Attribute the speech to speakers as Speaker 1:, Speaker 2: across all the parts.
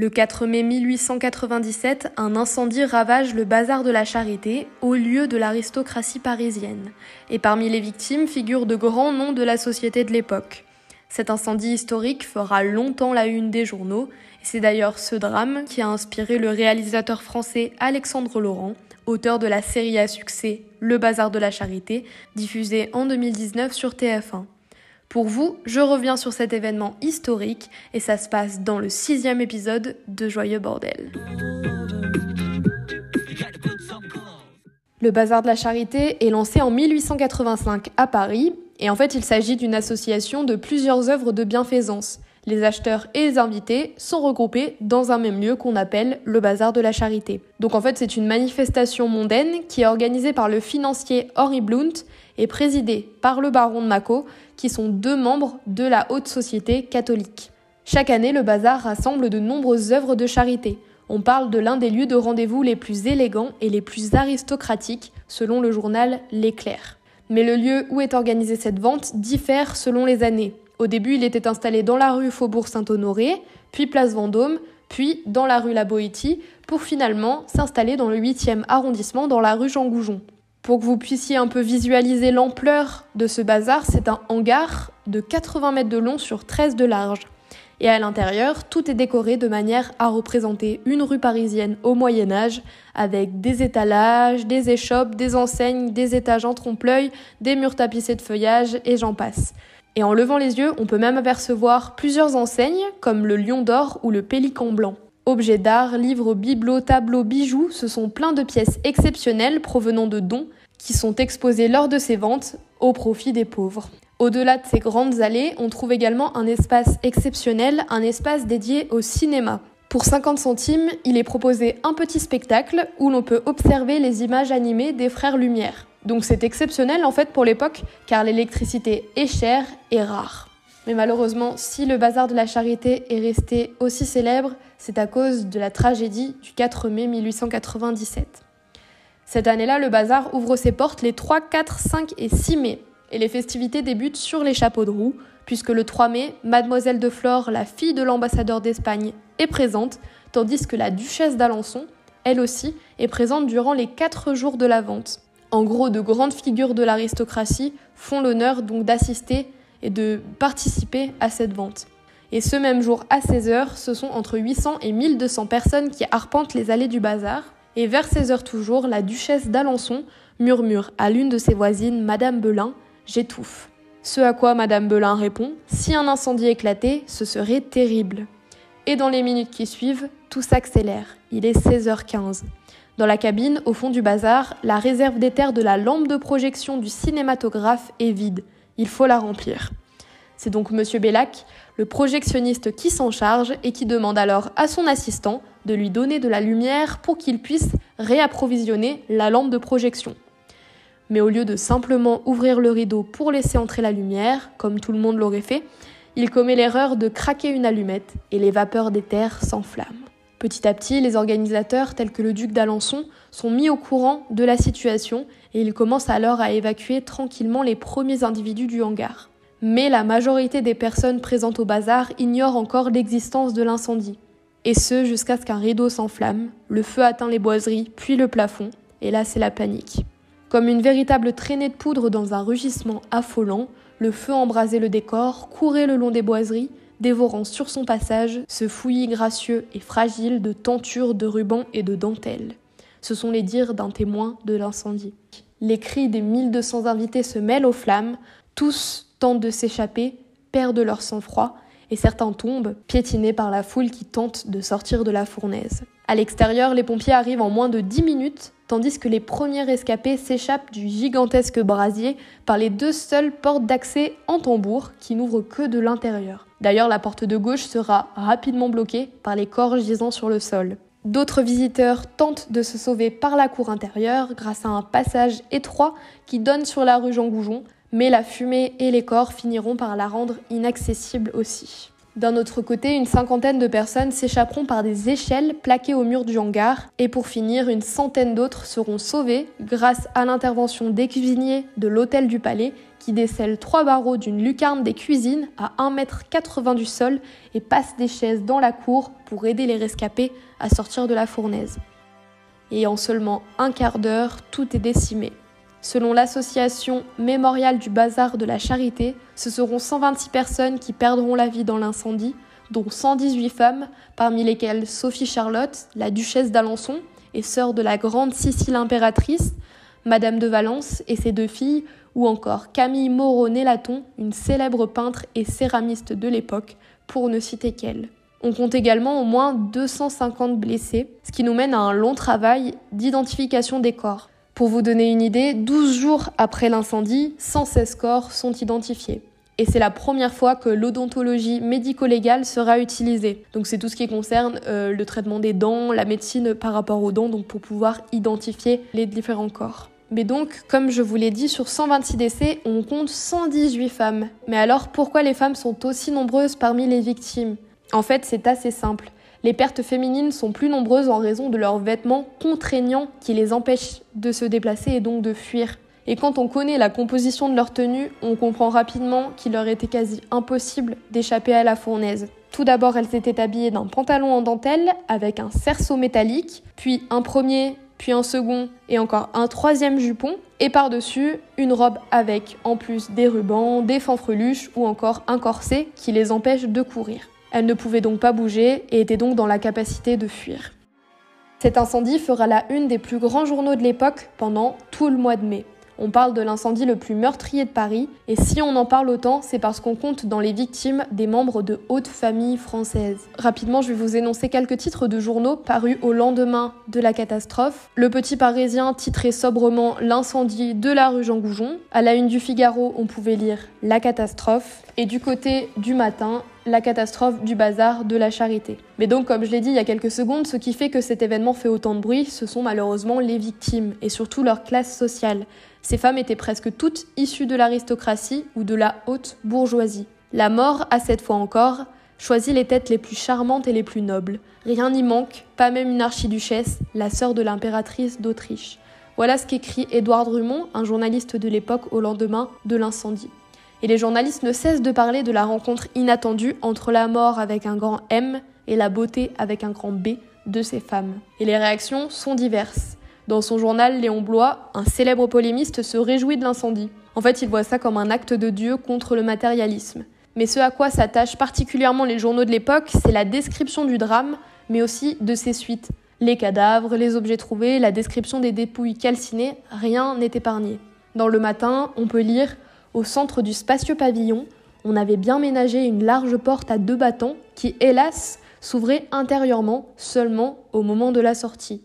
Speaker 1: Le 4 mai 1897, un incendie ravage le bazar de la Charité, au lieu de l'aristocratie parisienne. Et parmi les victimes figurent de grands noms de la société de l'époque. Cet incendie historique fera longtemps la une des journaux, et c'est d'ailleurs ce drame qui a inspiré le réalisateur français Alexandre Laurent, auteur de la série à succès Le Bazar de la Charité, diffusée en 2019 sur TF1. Pour vous, je reviens sur cet événement historique et ça se passe dans le sixième épisode de Joyeux Bordel. Le Bazar de la Charité est lancé en 1885 à Paris et en fait il s'agit d'une association de plusieurs œuvres de bienfaisance. Les acheteurs et les invités sont regroupés dans un même lieu qu'on appelle le Bazar de la Charité. Donc en fait c'est une manifestation mondaine qui est organisée par le financier Henri Blount et présidée par le baron de Mako qui sont deux membres de la haute société catholique. Chaque année, le bazar rassemble de nombreuses œuvres de charité. On parle de l'un des lieux de rendez-vous les plus élégants et les plus aristocratiques, selon le journal L'Éclair. Mais le lieu où est organisée cette vente diffère selon les années. Au début, il était installé dans la rue Faubourg Saint-Honoré, puis place Vendôme, puis dans la rue La Boétie, pour finalement s'installer dans le 8e arrondissement dans la rue Jean Goujon. Pour que vous puissiez un peu visualiser l'ampleur de ce bazar, c'est un hangar de 80 mètres de long sur 13 de large. Et à l'intérieur, tout est décoré de manière à représenter une rue parisienne au Moyen Âge, avec des étalages, des échoppes, des enseignes, des étages en trompe-l'œil, des murs tapissés de feuillage, et j'en passe. Et en levant les yeux, on peut même apercevoir plusieurs enseignes, comme le lion d'or ou le pélican blanc. Objets d'art, livres, bibelots, tableaux, bijoux, ce sont plein de pièces exceptionnelles provenant de dons qui sont exposés lors de ces ventes au profit des pauvres. Au-delà de ces grandes allées, on trouve également un espace exceptionnel, un espace dédié au cinéma. Pour 50 centimes, il est proposé un petit spectacle où l'on peut observer les images animées des frères Lumière. Donc c'est exceptionnel en fait pour l'époque car l'électricité est chère et rare. Mais malheureusement, si le bazar de la charité est resté aussi célèbre, c'est à cause de la tragédie du 4 mai 1897. Cette année-là, le bazar ouvre ses portes les 3, 4, 5 et 6 mai, et les festivités débutent sur les chapeaux de roue, puisque le 3 mai, Mademoiselle de Flore, la fille de l'ambassadeur d'Espagne, est présente, tandis que la duchesse d'Alençon, elle aussi, est présente durant les 4 jours de la vente. En gros, de grandes figures de l'aristocratie font l'honneur donc d'assister et de participer à cette vente. Et ce même jour à 16h, ce sont entre 800 et 1200 personnes qui arpentent les allées du bazar. Et vers 16h toujours, la duchesse d'Alençon murmure à l'une de ses voisines, Madame Belin, J'étouffe. Ce à quoi Madame Belin répond Si un incendie éclatait, ce serait terrible. Et dans les minutes qui suivent, tout s'accélère. Il est 16h15. Dans la cabine, au fond du bazar, la réserve d'éther de la lampe de projection du cinématographe est vide. Il faut la remplir. C'est donc M. Bellac, le projectionniste, qui s'en charge et qui demande alors à son assistant de lui donner de la lumière pour qu'il puisse réapprovisionner la lampe de projection. Mais au lieu de simplement ouvrir le rideau pour laisser entrer la lumière, comme tout le monde l'aurait fait, il commet l'erreur de craquer une allumette et les vapeurs d'éther s'enflamment. Petit à petit, les organisateurs, tels que le duc d'Alençon, sont mis au courant de la situation et ils commencent alors à évacuer tranquillement les premiers individus du hangar. Mais la majorité des personnes présentes au bazar ignorent encore l'existence de l'incendie. Et ce, jusqu'à ce qu'un rideau s'enflamme, le feu atteint les boiseries, puis le plafond, et là c'est la panique. Comme une véritable traînée de poudre dans un rugissement affolant, le feu embrasait le décor, courait le long des boiseries, dévorant sur son passage ce fouillis gracieux et fragile de tentures, de rubans et de dentelles. Ce sont les dires d'un témoin de l'incendie. Les cris des 1200 invités se mêlent aux flammes, tous tentent de s'échapper, perdent leur sang-froid, et certains tombent, piétinés par la foule qui tente de sortir de la fournaise. À l'extérieur, les pompiers arrivent en moins de 10 minutes, tandis que les premiers rescapés s'échappent du gigantesque brasier par les deux seules portes d'accès en tambour qui n'ouvrent que de l'intérieur. D'ailleurs, la porte de gauche sera rapidement bloquée par les corps gisant sur le sol. D'autres visiteurs tentent de se sauver par la cour intérieure grâce à un passage étroit qui donne sur la rue Jean Goujon, mais la fumée et les corps finiront par la rendre inaccessible aussi. D'un autre côté, une cinquantaine de personnes s'échapperont par des échelles plaquées au mur du hangar, et pour finir, une centaine d'autres seront sauvées grâce à l'intervention des cuisiniers de l'hôtel du palais qui décèle trois barreaux d'une lucarne des cuisines à 1m80 du sol et passe des chaises dans la cour pour aider les rescapés à sortir de la fournaise. Et en seulement un quart d'heure, tout est décimé. Selon l'association mémoriale du bazar de la charité, ce seront 126 personnes qui perdront la vie dans l'incendie, dont 118 femmes, parmi lesquelles Sophie Charlotte, la duchesse d'Alençon et sœur de la grande Sicile impératrice, Madame de Valence et ses deux filles, ou encore Camille Moreau-Nélaton, une célèbre peintre et céramiste de l'époque, pour ne citer qu'elle. On compte également au moins 250 blessés, ce qui nous mène à un long travail d'identification des corps. Pour vous donner une idée, 12 jours après l'incendie, 116 corps sont identifiés. Et c'est la première fois que l'odontologie médico-légale sera utilisée. Donc c'est tout ce qui concerne euh, le traitement des dents, la médecine par rapport aux dents, donc pour pouvoir identifier les différents corps. Mais donc, comme je vous l'ai dit, sur 126 décès, on compte 118 femmes. Mais alors, pourquoi les femmes sont aussi nombreuses parmi les victimes? En fait, c'est assez simple. Les pertes féminines sont plus nombreuses en raison de leurs vêtements contraignants qui les empêchent de se déplacer et donc de fuir. Et quand on connaît la composition de leur tenue, on comprend rapidement qu'il leur était quasi impossible d'échapper à la fournaise. Tout d'abord, elles étaient habillées d'un pantalon en dentelle avec un cerceau métallique, puis un premier puis un second et encore un troisième jupon, et par-dessus une robe avec en plus des rubans, des fanfreluches ou encore un corset qui les empêche de courir. Elles ne pouvaient donc pas bouger et étaient donc dans la capacité de fuir. Cet incendie fera la une des plus grands journaux de l'époque pendant tout le mois de mai. On parle de l'incendie le plus meurtrier de Paris, et si on en parle autant, c'est parce qu'on compte dans les victimes des membres de haute famille françaises. Rapidement, je vais vous énoncer quelques titres de journaux parus au lendemain de la catastrophe. Le Petit Parisien titrait sobrement L'incendie de la rue Jean Goujon. À la une du Figaro, on pouvait lire La catastrophe. Et du côté du matin, la catastrophe du bazar de la charité. Mais donc, comme je l'ai dit il y a quelques secondes, ce qui fait que cet événement fait autant de bruit, ce sont malheureusement les victimes, et surtout leur classe sociale. Ces femmes étaient presque toutes issues de l'aristocratie ou de la haute bourgeoisie. La mort a cette fois encore choisi les têtes les plus charmantes et les plus nobles. Rien n'y manque, pas même une archiduchesse, la sœur de l'impératrice d'Autriche. Voilà ce qu'écrit Édouard Drummond, un journaliste de l'époque au lendemain de l'incendie. Et les journalistes ne cessent de parler de la rencontre inattendue entre la mort avec un grand M et la beauté avec un grand B de ces femmes. Et les réactions sont diverses. Dans son journal, Léon Blois, un célèbre polémiste, se réjouit de l'incendie. En fait, il voit ça comme un acte de Dieu contre le matérialisme. Mais ce à quoi s'attachent particulièrement les journaux de l'époque, c'est la description du drame, mais aussi de ses suites. Les cadavres, les objets trouvés, la description des dépouilles calcinées, rien n'est épargné. Dans le matin, on peut lire Au centre du spacieux pavillon, on avait bien ménagé une large porte à deux battants qui, hélas, s'ouvrait intérieurement seulement au moment de la sortie.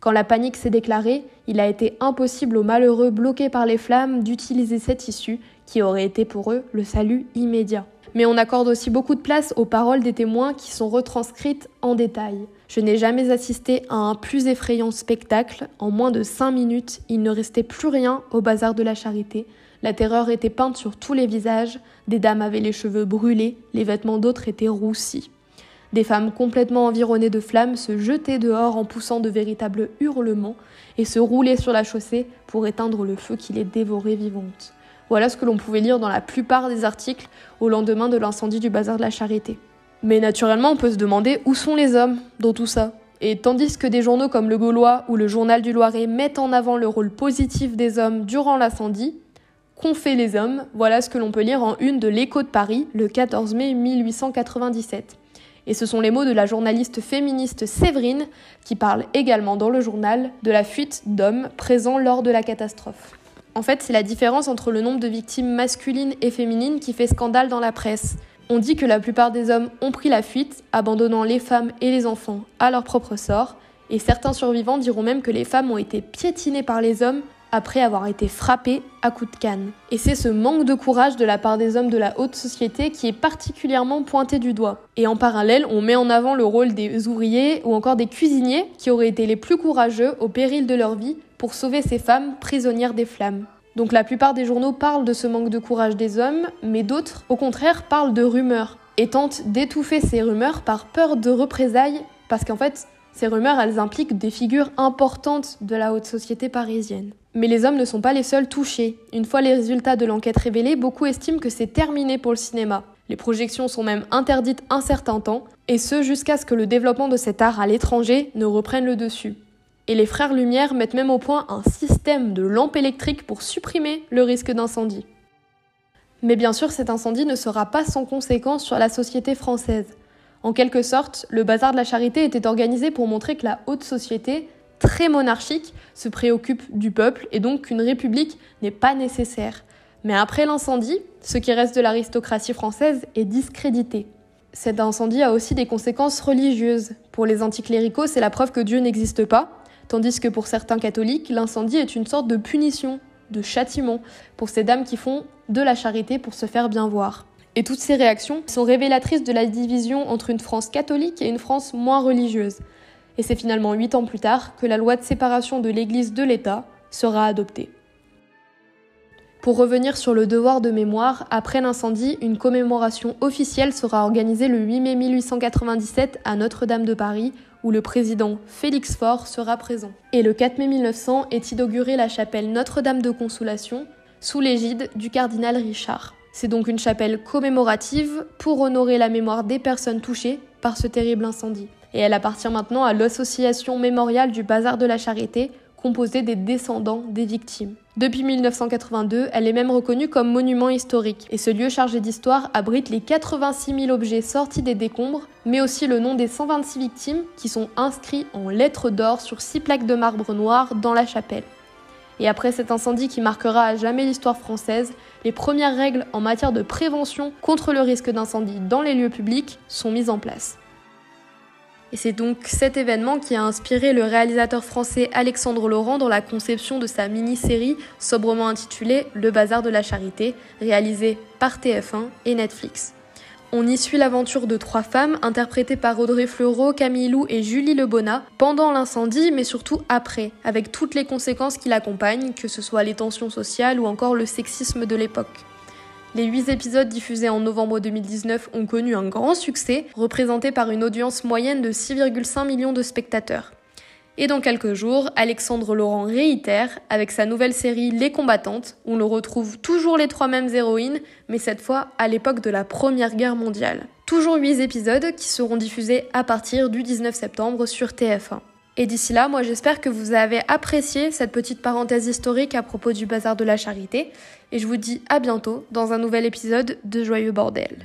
Speaker 1: Quand la panique s'est déclarée, il a été impossible aux malheureux bloqués par les flammes d'utiliser cette issue qui aurait été pour eux le salut immédiat. Mais on accorde aussi beaucoup de place aux paroles des témoins qui sont retranscrites en détail. Je n'ai jamais assisté à un plus effrayant spectacle. En moins de cinq minutes, il ne restait plus rien au bazar de la charité. La terreur était peinte sur tous les visages, des dames avaient les cheveux brûlés, les vêtements d'autres étaient roussis. Des femmes complètement environnées de flammes se jetaient dehors en poussant de véritables hurlements et se roulaient sur la chaussée pour éteindre le feu qui les dévorait vivantes. Voilà ce que l'on pouvait lire dans la plupart des articles au lendemain de l'incendie du bazar de la Charité. Mais naturellement, on peut se demander où sont les hommes dans tout ça. Et tandis que des journaux comme Le Gaulois ou le Journal du Loiret mettent en avant le rôle positif des hommes durant l'incendie, qu'ont fait les hommes Voilà ce que l'on peut lire en une de l'Écho de Paris le 14 mai 1897. Et ce sont les mots de la journaliste féministe Séverine, qui parle également dans le journal de la fuite d'hommes présents lors de la catastrophe. En fait, c'est la différence entre le nombre de victimes masculines et féminines qui fait scandale dans la presse. On dit que la plupart des hommes ont pris la fuite, abandonnant les femmes et les enfants à leur propre sort, et certains survivants diront même que les femmes ont été piétinées par les hommes après avoir été frappé à coups de canne. Et c'est ce manque de courage de la part des hommes de la haute société qui est particulièrement pointé du doigt. Et en parallèle, on met en avant le rôle des ouvriers ou encore des cuisiniers qui auraient été les plus courageux au péril de leur vie pour sauver ces femmes prisonnières des flammes. Donc la plupart des journaux parlent de ce manque de courage des hommes, mais d'autres, au contraire, parlent de rumeurs et tentent d'étouffer ces rumeurs par peur de représailles, parce qu'en fait, ces rumeurs, elles impliquent des figures importantes de la haute société parisienne. Mais les hommes ne sont pas les seuls touchés. Une fois les résultats de l'enquête révélés, beaucoup estiment que c'est terminé pour le cinéma. Les projections sont même interdites un certain temps, et ce jusqu'à ce que le développement de cet art à l'étranger ne reprenne le dessus. Et les frères Lumière mettent même au point un système de lampes électriques pour supprimer le risque d'incendie. Mais bien sûr, cet incendie ne sera pas sans conséquence sur la société française. En quelque sorte, le bazar de la charité était organisé pour montrer que la haute société, très monarchique, se préoccupe du peuple et donc qu'une république n'est pas nécessaire. Mais après l'incendie, ce qui reste de l'aristocratie française est discrédité. Cet incendie a aussi des conséquences religieuses. Pour les anticléricaux, c'est la preuve que Dieu n'existe pas, tandis que pour certains catholiques, l'incendie est une sorte de punition, de châtiment, pour ces dames qui font de la charité pour se faire bien voir. Et toutes ces réactions sont révélatrices de la division entre une France catholique et une France moins religieuse. Et c'est finalement huit ans plus tard que la loi de séparation de l'Église de l'État sera adoptée. Pour revenir sur le devoir de mémoire, après l'incendie, une commémoration officielle sera organisée le 8 mai 1897 à Notre-Dame de Paris, où le président Félix Faure sera présent. Et le 4 mai 1900 est inaugurée la chapelle Notre-Dame de Consolation, sous l'égide du cardinal Richard. C'est donc une chapelle commémorative pour honorer la mémoire des personnes touchées par ce terrible incendie. Et elle appartient maintenant à l'association mémoriale du Bazar de la Charité, composée des descendants des victimes. Depuis 1982, elle est même reconnue comme monument historique, et ce lieu chargé d'histoire abrite les 86 000 objets sortis des décombres, mais aussi le nom des 126 victimes qui sont inscrits en lettres d'or sur six plaques de marbre noir dans la chapelle. Et après cet incendie qui marquera à jamais l'histoire française, les premières règles en matière de prévention contre le risque d'incendie dans les lieux publics sont mises en place. Et c'est donc cet événement qui a inspiré le réalisateur français Alexandre Laurent dans la conception de sa mini-série sobrement intitulée Le Bazar de la Charité, réalisée par TF1 et Netflix. On y suit l'aventure de trois femmes interprétées par Audrey Fleurot, Camille Lou et Julie Lebona pendant l'incendie, mais surtout après, avec toutes les conséquences qui l'accompagnent, que ce soit les tensions sociales ou encore le sexisme de l'époque. Les huit épisodes diffusés en novembre 2019 ont connu un grand succès, représenté par une audience moyenne de 6,5 millions de spectateurs. Et dans quelques jours, Alexandre Laurent réitère avec sa nouvelle série Les combattantes, où l'on retrouve toujours les trois mêmes héroïnes, mais cette fois à l'époque de la Première Guerre mondiale. Toujours 8 épisodes qui seront diffusés à partir du 19 septembre sur TF1. Et d'ici là, moi j'espère que vous avez apprécié cette petite parenthèse historique à propos du bazar de la charité. Et je vous dis à bientôt dans un nouvel épisode de Joyeux Bordel.